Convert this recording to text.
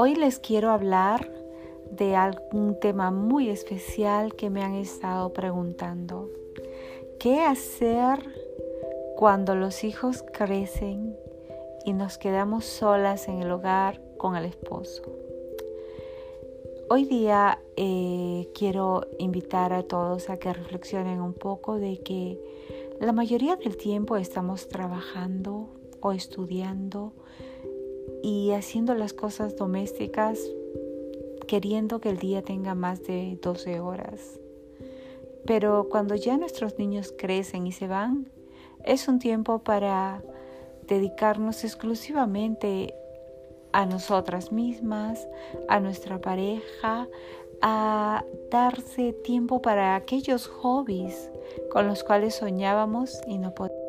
Hoy les quiero hablar de algún tema muy especial que me han estado preguntando. ¿Qué hacer cuando los hijos crecen y nos quedamos solas en el hogar con el esposo? Hoy día eh, quiero invitar a todos a que reflexionen un poco de que la mayoría del tiempo estamos trabajando o estudiando y haciendo las cosas domésticas queriendo que el día tenga más de 12 horas. Pero cuando ya nuestros niños crecen y se van, es un tiempo para dedicarnos exclusivamente a nosotras mismas, a nuestra pareja, a darse tiempo para aquellos hobbies con los cuales soñábamos y no podíamos.